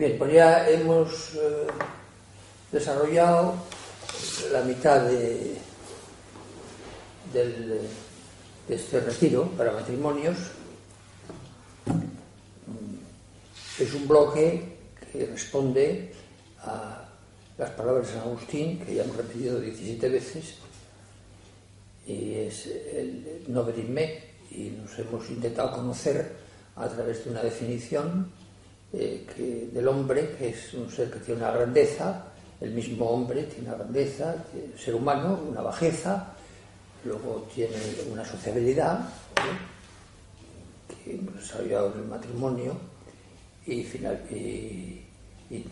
Bien, pues ya hemos eh, desarrollado la mitad de, este retiro para matrimonios. Es un bloque que responde a las palabras de San Agustín, que ya hemos repetido 17 veces, y es el no venirme, y nos hemos intentado conocer a través de una definición eh, que, del hombre, que es un ser que tiene una grandeza, el mismo hombre tiene una grandeza, el ser humano, una bajeza, luego tiene una sociabilidad, ¿eh? que hemos desarrollado en el matrimonio, y,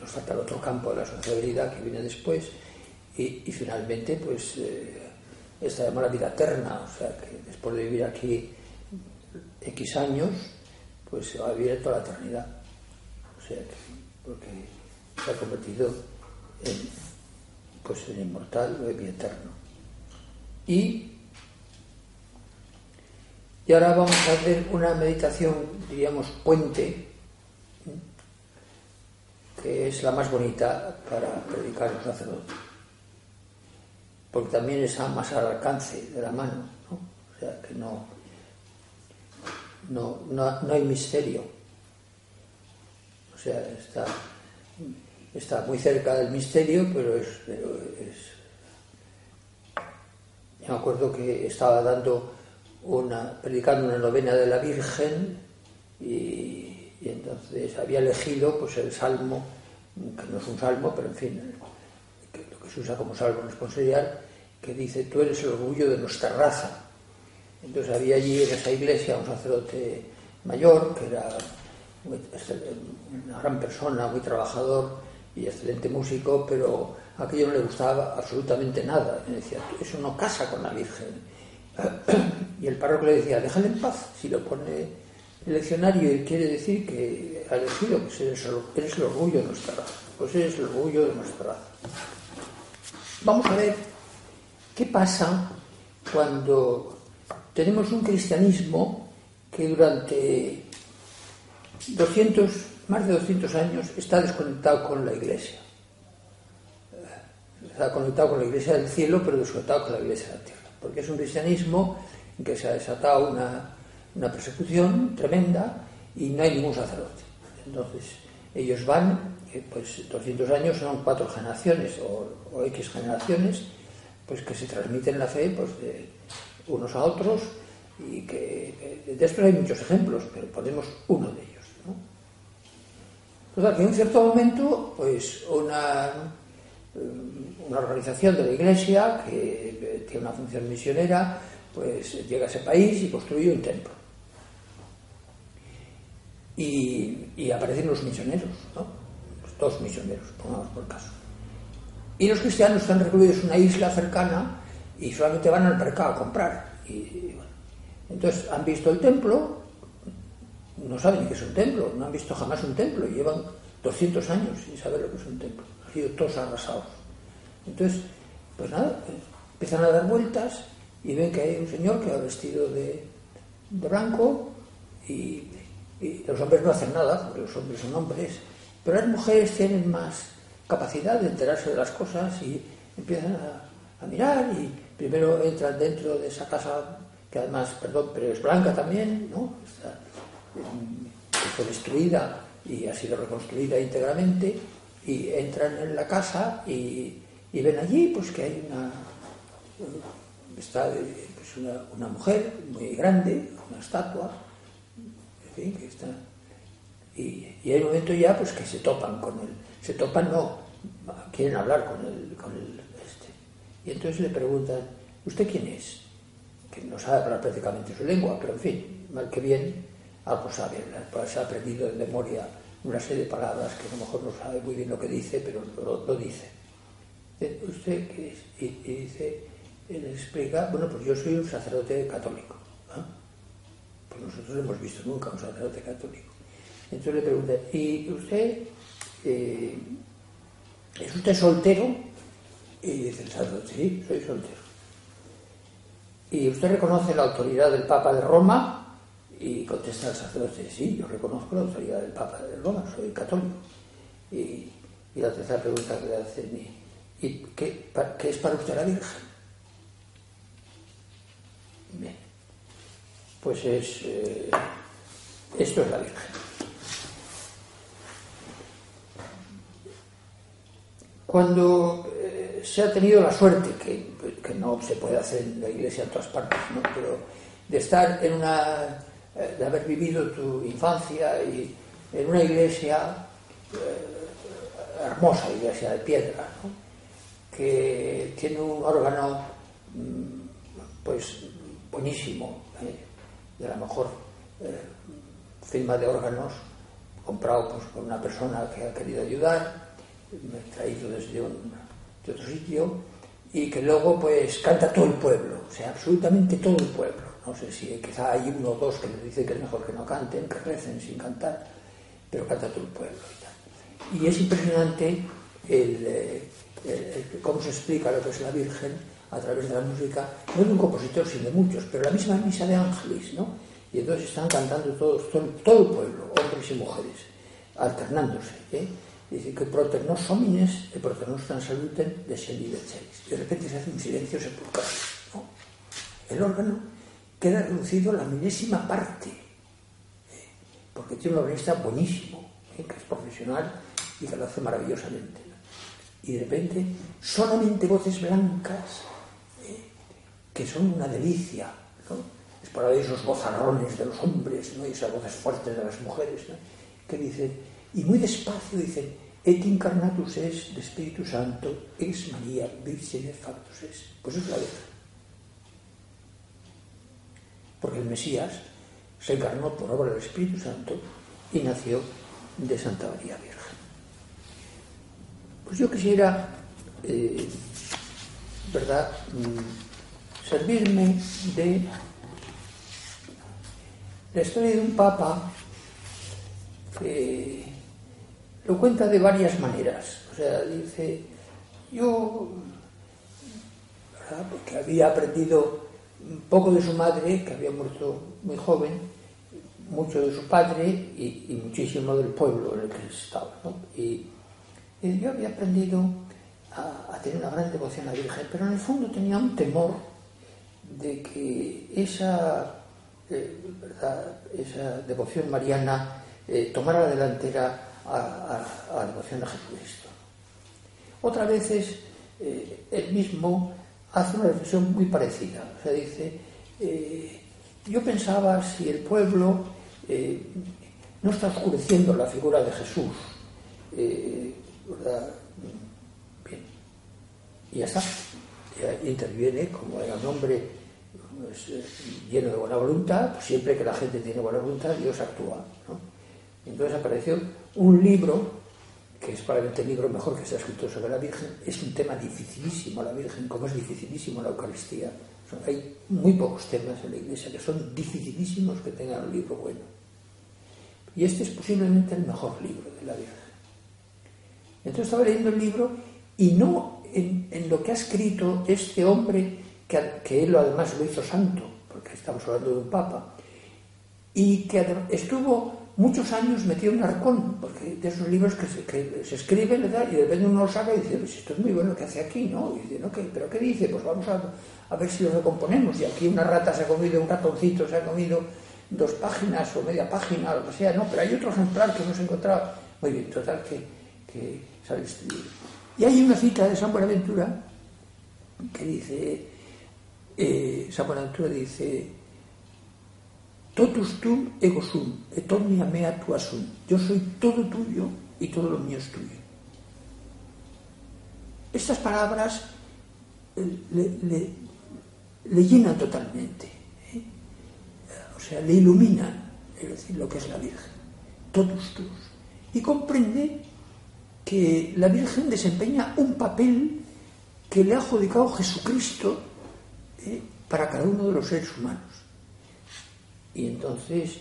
nos falta el otro campo de la sociabilidad que viene después, y, finalmente, pues, eh, esta llama la vida eterna, o sea, que después de vivir aquí X años, pues se va a vivir toda la eternidad. Sea, que- porque se ha convertido en, pues, inmortal o en eterno. Y, y ahora vamos a hacer una meditación, diríamos, puente, que es la más bonita para predicar los sacerdotes. Porque también está más al alcance de la mano, ¿no? O sea, que no, no, no, no hay misterio. O sea, está, está muy cerca del misterio, pero es, pero me acuerdo que estaba dando una, predicando una novena de la Virgen y, entonces había elegido pues el salmo, que no es un salmo, pero en fin, lo que se usa como salmo responsorial, que dice, tú eres el orgullo de nuestra raza. Entonces había allí en esa iglesia un sacerdote mayor, que era una gran persona, muy trabajador y excelente músico, pero a aquello no le gustaba absolutamente nada. Y decía, eso no casa con la Virgen. Y el párroco le decía, déjale en paz, si lo pone el leccionario y quiere decir que ha elegido, pues eres eres el orgullo de nuestra raza. Pues eres el orgullo de nuestra raza. Vamos a ver qué pasa cuando tenemos un cristianismo que durante 200, más de 200 años está desconectado con la iglesia. Está conectado con la iglesia del cielo, pero desconectado con la iglesia de la tierra. Porque es un cristianismo en que se ha desatado una, una persecución tremenda y no hay ningún sacerdote. Entonces, ellos van, eh, pues 200 años son cuatro generaciones o, o X generaciones, pues que se transmiten la fe pues, unos a otros y eh, de esto hay muchos ejemplos, pero ponemos uno de ellos. Total, que en un cierto momento, pues una, una organización de la Iglesia que tiene una función misionera, pues llega a ese país y construye un templo. Y, aparecen los misioneros, ¿no? Dos misioneros, pongamos por caso. Y los cristianos están recluidos en una isla cercana y solamente van al mercado a comprar. Entonces han visto el templo, no saben qué es un templo, no han visto jamás un templo, y llevan 200 años sin saber lo que es un templo, han sido todos arrasados. Entonces, pues nada, empiezan a dar vueltas y ven que hay un señor que va vestido de, blanco y, los hombres no hacen nada, porque los hombres son hombres, pero las mujeres tienen más capacidad de enterarse de las cosas y empiezan a, mirar y primero entran dentro de esa casa que además, perdón, pero es blanca también, ¿no? Que fue destruida y ha sido reconstruida íntegramente y entran en la casa y, y ven allí pues que hay una está pues, una, una mujer muy grande, una estatua, en fin, que está y, y hay un momento ya pues que se topan con él, se topan no, quieren hablar con el, con el este. Y entonces le preguntan, ¿usted quién es? Que no sabe hablar prácticamente su lengua, pero en fin, mal que bien, algo sabe, pues ha aprendido de memoria una serie de palabras que a lo mejor no sabe muy bien lo que dice, pero lo, dice. ¿Usted? Y, dice, él explica, bueno, pues yo soy un sacerdote católico. Pues nosotros no hemos visto nunca un sacerdote católico. Entonces le pregunta, ¿y usted eh, es usted soltero? Y dice el sacerdote, sí, soy soltero. ¿Y usted reconoce la autoridad del Papa de Roma? Y contesta el sacerdote, sí, yo reconozco la autoridad del Papa de Roma, soy católico. Y, la tercera pregunta que le hacen, ¿y qué, qué, es para usted la Virgen? Bien, pues es, eh, esto es la Virgen. Cuando eh, se ha tenido la suerte, que, que, no se puede hacer en la iglesia en todas partes, ¿no? pero de estar en una de haber vivido tu infancia en una iglesia eh, hermosa, iglesia de piedra, que tiene un órgano mm, pues buenísimo, ¿eh? de la mejor firma de órganos, comprado pues, por una persona que ha querido ayudar, me he traído desde de otro sitio, y que luego pues canta todo el pueblo, o sea, absolutamente todo el pueblo no sé si quizá hay uno o dos que les dicen que es mejor que no canten, que recen sin cantar, pero canta todo el pueblo y tal. Y es impresionante el, cómo se explica lo que es la Virgen a través de la música, no de un compositor, sino de muchos, pero la misma misa de Ángeles, ¿no? Y entonces están cantando todo, todo el pueblo, hombres y mujeres, alternándose. ¿eh? Dice que proternos homines e proternos transaluten de Shelly de De repente se hace un silencio sepulcral. ¿no? El órgano queda reducido a la milésima parte, porque tiene un organista buenísimo, ¿eh? que es profesional y que lo hace maravillosamente. Y de repente, solamente voces blancas, ¿eh? que son una delicia, es para esos gozarrones de los hombres ¿no? y esas voces fuertes de las mujeres, que dicen, y muy despacio dicen, et incarnatus es de Espíritu Santo, ex María, Virgen factus es. Pues es la letra porque el Mesías se encarnó por obra del Espíritu Santo y nació de Santa María Virgen. Pues yo quisiera, eh, ¿verdad?, mm, servirme de la historia de un papa que lo cuenta de varias maneras. O sea, dice, yo, ¿verdad? porque había aprendido poco de su madre, que había muerto muy joven, mucho de su padre y, muchísimo del pueblo en el que estaba. Y, yo había aprendido a, tener una gran devoción a la Virgen, pero en el fondo tenía un temor de que esa, eh, esa devoción mariana eh, tomara la delantera a, la devoción a Jesucristo. Otras veces eh, él mismo hace una reflexión muy parecida. O sea, dice, eh, yo pensaba si el pueblo eh, no está oscureciendo la figura de Jesús, eh. Y ya está. Ya interviene, como era un hombre pues, lleno de buena voluntad, pues siempre que la gente tiene buena voluntad, Dios actúa. Entonces apareció un libro que es probablemente el libro mejor que se ha escrito sobre la Virgen, es un tema dificilísimo la Virgen, como es dificilísimo la Eucaristía. hay muy pocos temas en la Iglesia que son dificilísimos que tengan un libro bueno. Y este es posiblemente el mejor libro de la Virgen. Entonces estaba leyendo el libro y no en, lo que ha escrito este hombre, que, que él además lo hizo santo, porque estamos hablando de un papa, y que estuvo muchos años metido en arcón, porque de esos libros que se, que se escriben y de repente uno lo saca y dice, pues esto es muy bueno, ¿qué hace aquí? ¿no? Y dice, ¿no? ¿Qué, ¿pero qué dice? Pues vamos a, ver si lo recomponemos. Y aquí una rata se ha comido, un ratoncito se ha comido dos páginas o media página, o lo que sea, ¿no? Pero hay otro ejemplar que hemos encontrado. Muy bien, total, que, que libro. Y hay una cita de San Buenaventura que dice, eh, San Buenaventura dice, Totus tum ego sum, et omnia mea tua sum. Yo soy todo tuyo y todo lo mío es tuyo. estas palabras le, llenan totalmente, ¿eh? o sea, le iluminan, decir, lo que es la Virgen, todos, todos. Y comprende que la Virgen desempeña un papel que le ha adjudicado Jesucristo ¿eh? para cada uno de los seres humanos. Y entonces,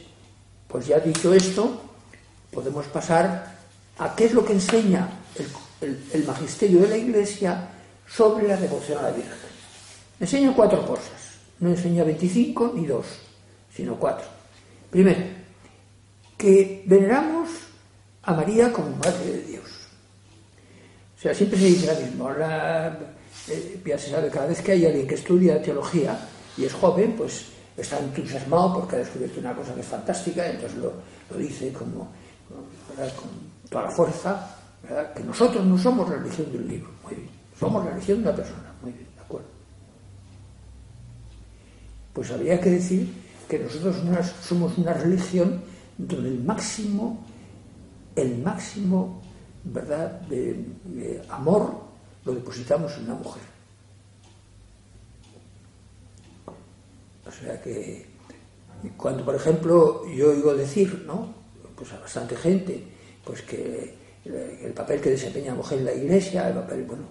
pues ya dicho esto, podemos pasar a qué es lo que enseña el, magisterio de la Iglesia sobre la devoción a la Virgen. Enseña cuatro cosas, no enseña 25 ni dos, sino cuatro. Primero, que veneramos a María como Madre de Dios. O sea, siempre se dice lo mismo. Eh, ya se sabe, cada vez que hay alguien que estudia teología y es joven, pues está entusiasmado porque ha descubierto una cosa que es fantástica, entonces lo, dice como, con toda la fuerza, que nosotros no somos la religión de un libro, muy bien, somos la religión de una persona, muy bien, de acuerdo. Pues habría que decir que nosotros somos una religión donde el máximo, el máximo, ¿verdad?, de amor lo depositamos en una mujer. O sea que cuando, por ejemplo, yo oigo decir, ¿no? Pues a bastante gente, pues que el papel que desempeña la mujer en la iglesia, el papel, bueno,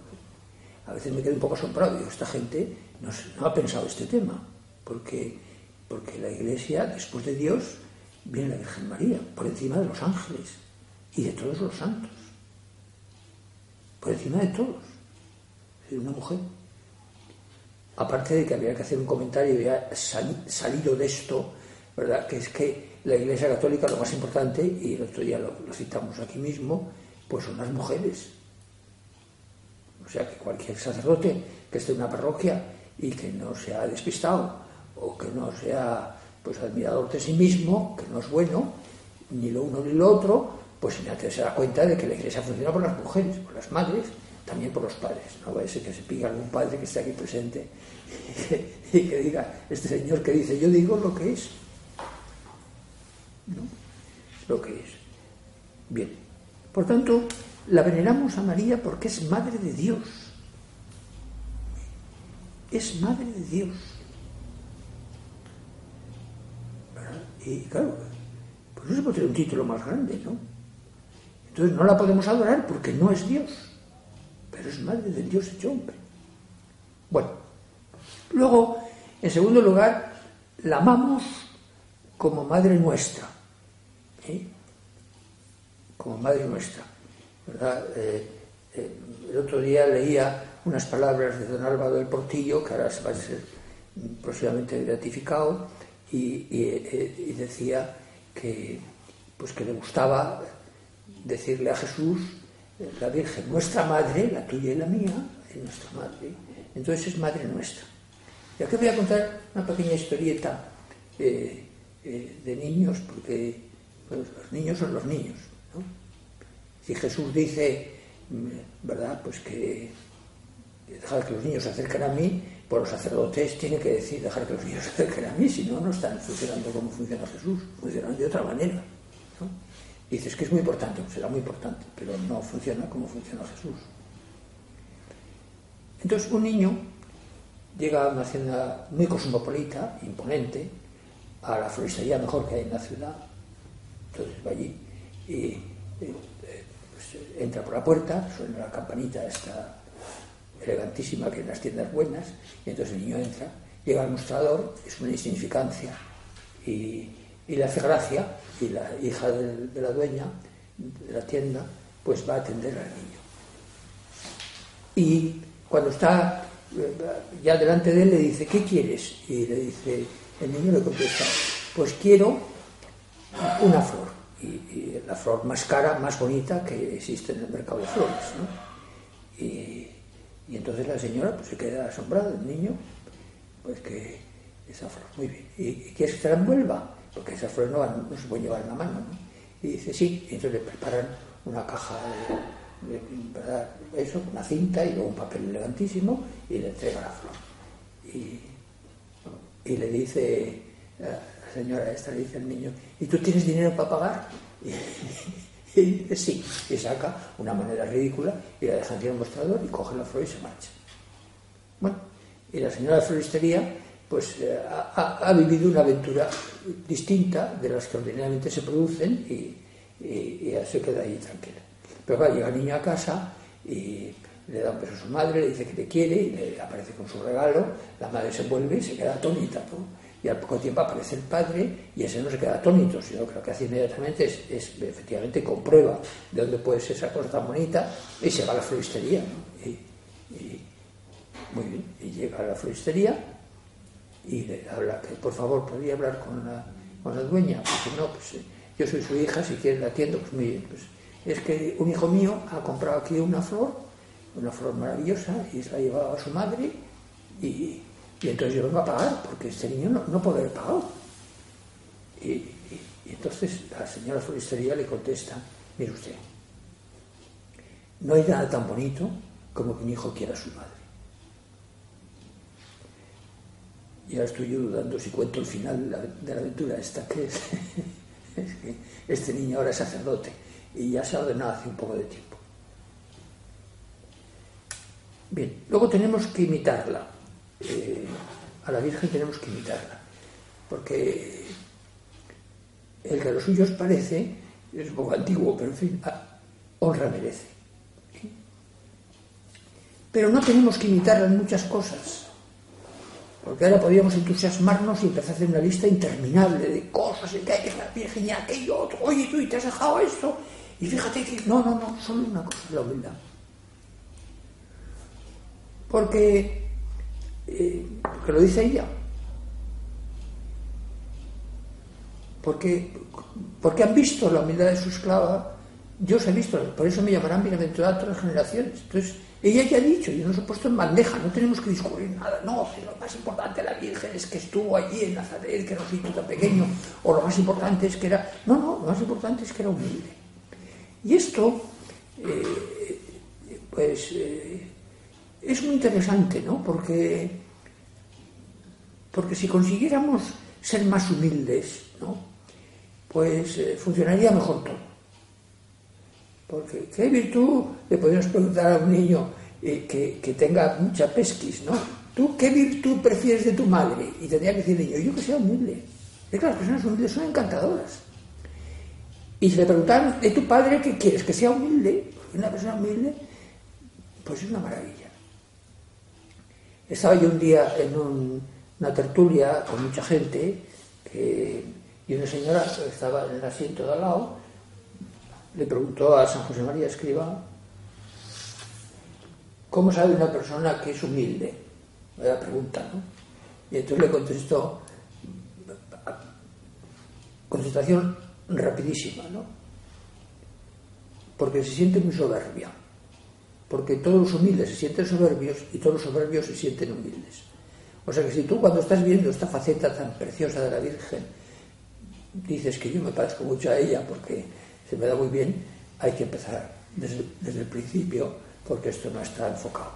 a veces me quedo un poco asombrado. Digo, esta gente no, ha pensado este tema, porque, porque la iglesia, después de Dios, viene la Virgen María, por encima de los ángeles y de todos los santos, por encima de todos, de una mujer. Aparte de que había que hacer un comentario ya salido de esto, ¿verdad? Que es que la Iglesia Católica lo más importante, y el otro día lo, citamos aquí mismo, pues son las mujeres. O sea que cualquier sacerdote que esté en una parroquia y que no sea despistado o que no sea pues admirador de sí mismo, que no es bueno, ni lo uno ni lo otro, pues se da cuenta de que la iglesia funciona por las mujeres, por las madres, también por los padres. No va a ser que se pique algún padre que esté aquí presente y que diga, este señor que dice, yo digo lo que es. Lo que es. Bien. Por tanto, la veneramos a María porque es madre de Dios. Es madre de Dios. Y claro, pues no se puede tener un título más grande, ¿no? Entonces no la podemos adorar porque no es Dios pero es madre de Dios hecho hombre. Bueno, luego, en segundo lugar, la amamos como madre nuestra, ¿eh? como madre nuestra. Eh, eh, el otro día leía unas palabras de don Álvaro del Portillo, que ahora va a ser próximamente gratificado, y, y decía que, pues que le gustaba decirle a Jesús la Virgen, nuestra madre, la tuya y la mía, es nuestra madre. Entonces es madre nuestra. Y aquí voy a contar una pequeña historieta eh, eh, de niños, porque los niños son los niños. Si Jesús dice, mm, ¿verdad? Pues que dejar que los niños se acerquen a mí, pues los sacerdotes tienen que decir dejar que los niños se acerquen a mí, si no, no están funcionando como funciona Jesús, funcionan de otra manera dices que es muy importante, será muy importante, pero no funciona como funciona Jesús. Entonces un niño llega a una hacienda muy cosmopolita, imponente, a la floristería mejor que hay en la ciudad, entonces va allí y eh, pues, entra por la puerta, suena la campanita esta elegantísima que en las tiendas buenas, y entonces el niño entra, llega al mostrador, es una insignificancia, y y le hace gracia y la hija de, la dueña de la tienda pues va a atender al niño. Y cuando está eh, ya delante de él le dice, ¿qué quieres? Y le dice, el niño le contesta, pues quiero una flor. Y, la flor más cara, más bonita que existe en el mercado de flores. Y, entonces la señora pues, se queda asombrada, el niño, pues que esa flor, muy bien. ¿Y, quieres que te la envuelva? Porque esas flores no, se pueden llevar en la mano. ¿no? Y dice, sí, y entonces le preparan una caja de, ¿verdad? eso, una cinta y luego un papel elegantísimo y le entrega la flor. Y, le dice, la señora esta le dice al niño, ¿y tú tienes dinero para pagar? Y dice sí, y saca una manera ridícula y la deja en el mostrador y coge la flor y se marcha. Bueno, y la señora de floristería pues eh, ha, vivido una aventura distinta de las que ordinariamente se producen y, se queda ahí tranquila. Pero va, llega el niño a casa y le da un beso a su madre, le dice que le quiere y le aparece con su regalo, la madre se vuelve y se queda atónita. ¿no? Y al poco tiempo aparece el padre y ese no se queda atónito, sino que lo que hace inmediatamente es, efectivamente comprueba de dónde puede ser esa cosa tan bonita y se va a la floristería. ¿no? Y, muy bien, y llega a la floristería y le habla por favor podría hablar con la, con la dueña, porque no, pues yo soy su hija, si quiere la atiendo, pues bien. Pues, es que un hijo mío ha comprado aquí una flor, una flor maravillosa, y se la ha llevado a su madre, y, y entonces yo vengo a pagar, porque este niño no, no puede haber pagado. Y, y, y, entonces la señora floristería le contesta, mire usted, no hay nada tan bonito como que un hijo quiera a su madre. Y ahora estoy yo dudando si cuento el final de la, aventura esta, que es, que este niño ahora es sacerdote y ya se ha ordenado hace un poco de tiempo. Bien, luego tenemos que imitarla. Eh, a la Virgen tenemos que imitarla, porque el que a los suyos parece es un poco antiguo, pero en fin, honra merece. Pero no tenemos que imitarla en muchas cosas, porque ahora podríamos entusiasmarnos y empezar a hacer una lista interminable de cosas, y que hay la Virgen y aquello otro, oye tú, y te has dejado esto, y fíjate que no, no, no, solo una cosa, la humildad. Porque, eh, lo dice ella. Porque, porque han visto la humildad de su esclava, yo os he visto, por eso me llamarán bienaventurada todas las generaciones. Entonces, ella ya ha dicho, y nos ha puesto en bandeja, no tenemos que discurrir nada, no, lo más importante de la Virgen es que estuvo allí en Nazaret, que era un sitio tan pequeño, o lo más importante es que era, no, no, lo más importante es que era humilde. Y esto, eh, pues, eh, es muy interesante, ¿no? Porque, porque si consiguiéramos ser más humildes, ¿no? Pues eh, funcionaría mejor todo. Porque, ¿qué virtud le podemos preguntar a un niño que, que, tenga mucha pesquis, ¿no? ¿Tú qué virtud prefieres de tu madre? Y tendría que decir niño, yo que sea humilde. Es que las personas humildes son encantadoras. Y si le preguntan de tu padre qué quieres, que sea humilde, una persona humilde, pues es una maravilla. Estaba yo un día en un, una tertulia con mucha gente y una señora estaba en el asiento de al lado le preguntó a San José María Escriba ¿cómo sabe una persona que es humilde? Era la pregunta, ¿no? Y entonces le contestó contestación rapidísima, ¿no? Porque se siente muy soberbia. Porque todos los humildes se sienten soberbios y todos los soberbios se sienten humildes. O sea que si tú cuando estás viendo esta faceta tan preciosa de la Virgen dices que yo me parezco mucho a ella porque se me da muy bien, hay que empezar desde, desde el principio porque esto no está enfocado.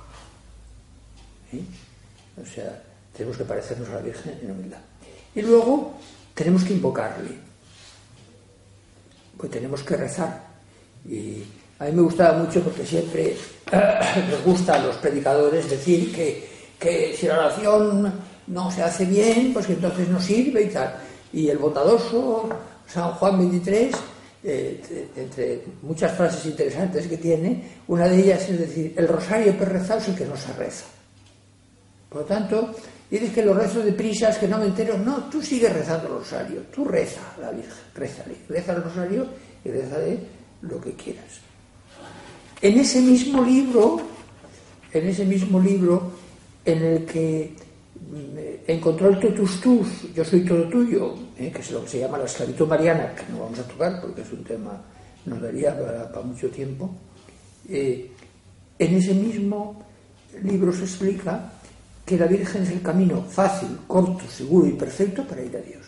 O sea, tenemos que parecernos a la Virgen en humildad. Y luego tenemos que invocarle pues tenemos que rezar. Y a mí me gustaba mucho porque siempre nos gusta a los predicadores decir que, que, si la oración no se hace bien, pues que entonces no sirve y tal. Y el bondadoso San Juan 23, eh, entre muchas frases interesantes que tiene, una de ellas es decir, el rosario rezado es el que no se reza. Por lo tanto, dices que lo rezo de prisas, que no me entero. No, tú sigues rezando el rosario. Tú reza la Virgen, rézale. Reza el rosario y rezale lo que quieras. En ese mismo libro, en ese mismo libro en el que mm, encontró el totus tus, yo soy todo tuyo, ¿eh? que es lo que se llama la esclavitud mariana, que no vamos a tocar porque es un tema, nos daría para, mucho tiempo, eh, en ese mismo libro se explica que la Virgen es el camino fácil, corto, seguro y perfecto para ir a Dios.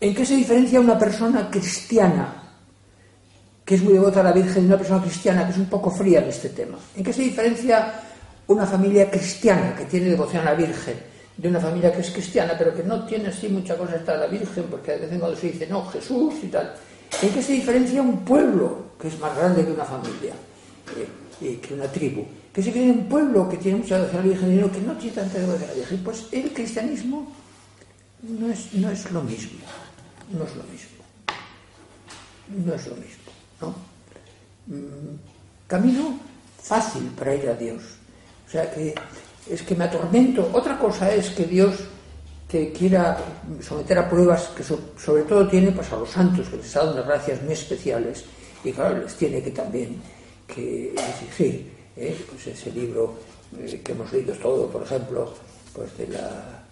¿En qué se diferencia una persona cristiana, que es muy devota a la Virgen, de una persona cristiana que es un poco fría en este tema? ¿En qué se diferencia una familia cristiana que tiene devoción a la Virgen de una familia que es cristiana, pero que no tiene así mucha cosa hasta la Virgen, porque a veces cuando se dice, no, Jesús y tal. ¿En qué se diferencia un pueblo, que es más grande que una familia, eh, que una tribu? Que se cree un pueblo que tiene mucha devoción a la Virgen y que no tiene tanta devoción a la Virgen. Pues el cristianismo no es, no es lo mismo, no es lo mismo, no es lo mismo, ¿no? Mm, camino fácil para ir a Dios. O sea que es que me atormento. Otra cosa es que Dios te quiera someter a pruebas que sobre todo tiene pues, a los santos, que les ha dado unas gracias muy especiales, y claro, les tiene que también que exigir. ¿eh? Pues ese libro eh, que hemos leído todo, por ejemplo, pues de la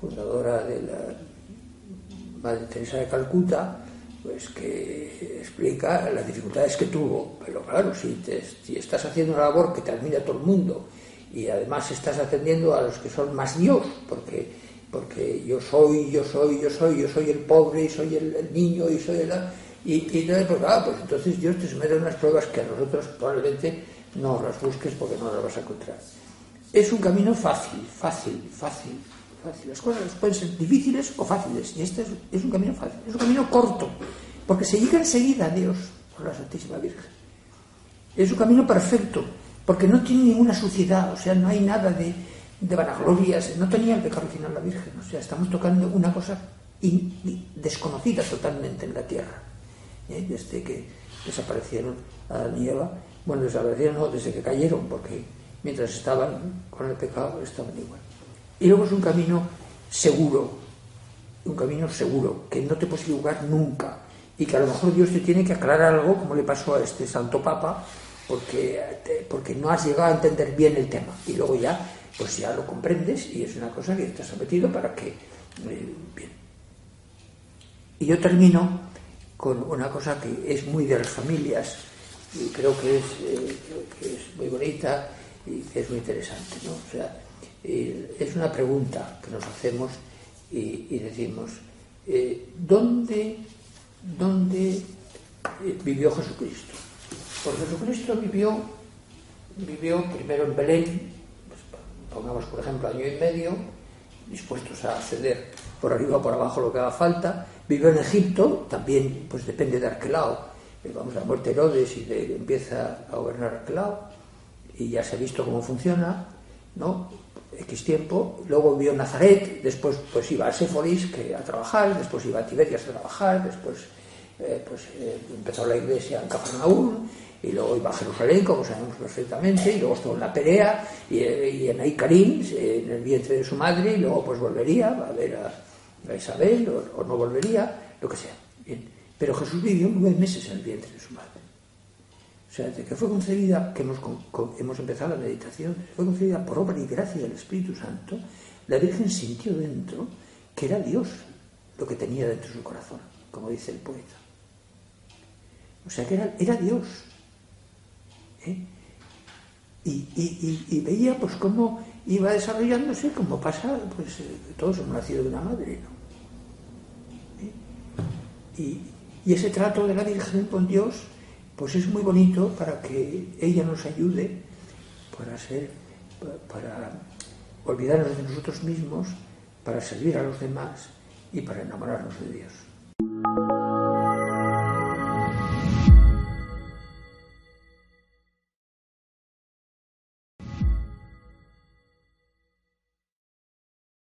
fundadora de la Madre Teresa de Calcuta, pues que explica las dificultades que tuvo. Pero claro, si, si estás haciendo una labor que te admira todo el mundo y además estás atendiendo a los que son más Dios, porque, porque yo soy, yo soy, yo soy, yo soy el pobre y soy el, niño y soy el... Y, entonces, pues, ah, pues entonces Dios te somete unas pruebas que a nosotros probablemente no las busques porque no las vas a encontrar. Es un camino fácil, fácil, fácil, las cosas pueden ser difíciles o fáciles, y este es, un camino fácil, es un camino corto, porque se llega enseguida a Dios por la Santísima Virgen. Es un camino perfecto, porque no tiene ninguna suciedad, o sea, no hay nada de, vanaglorias, no tenía el pecado original la Virgen, o sea, estamos tocando una cosa desconocida totalmente en la tierra, ¿eh? desde que desaparecieron Adán y Eva, bueno, desaparecieron desde que cayeron, porque mientras estaban con el pecado estaban igual. Y luego es un camino seguro, un camino seguro, que no te puedes equivocar nunca. Y que a lo mejor Dios te tiene que aclarar algo, como le pasó a este Santo Papa, porque, porque no has llegado a entender bien el tema. Y luego ya, pues ya lo comprendes y es una cosa que estás sometido para que... Eh, bien. Y yo termino con una cosa que es muy de las familias y creo que es, eh, muy bonita y que es muy interesante. ¿no? O sea, es una pregunta que nos hacemos y, decimos, eh, ¿dónde, ¿dónde eh, vivió Jesucristo? Porque Jesucristo vivió, vivió primero en Belén, pues, pongamos por ejemplo año y medio, dispuestos a ceder por arriba o por abajo lo que haga falta, vivió en Egipto, también pues depende de Arquelao, eh, vamos a la muerte de Herodes y empieza a gobernar Arquelao, y ya se ha visto cómo funciona, ¿no? X tiempo, luego vio Nazaret, después pues iba a Séforis que a trabajar, después iba a Tiberias a trabajar, después eh, pues eh, empezó la iglesia en Cafarnaúm y luego iba a Jerusalén, como sabemos perfectamente, y luego estuvo en la Perea y, eh, en Aikarim, en el vientre de su madre, y luego pues volvería a ver a, Isabel o, no volvería, lo que sea. Bien. Pero Jesús vivió nueve meses en el vientre de su madre. O sea, desde que fue concebida, que hemos, hemos empezado la meditación, fue concebida por obra y gracia del Espíritu Santo, la Virgen sintió dentro que era Dios lo que tenía dentro de su corazón, como dice el poeta. O sea, que era, era Dios. ¿Eh? Y, veía pues cómo iba desarrollándose, como pasa, pues eh, todos hemos nacido de una madre, ¿no? ¿Eh? Y, y ese trato de la Virgen con Dios pues es muy bonito para que ella nos ayude para ser, para olvidarnos de nosotros mismos, para servir a los demás y para enamorarnos de Dios.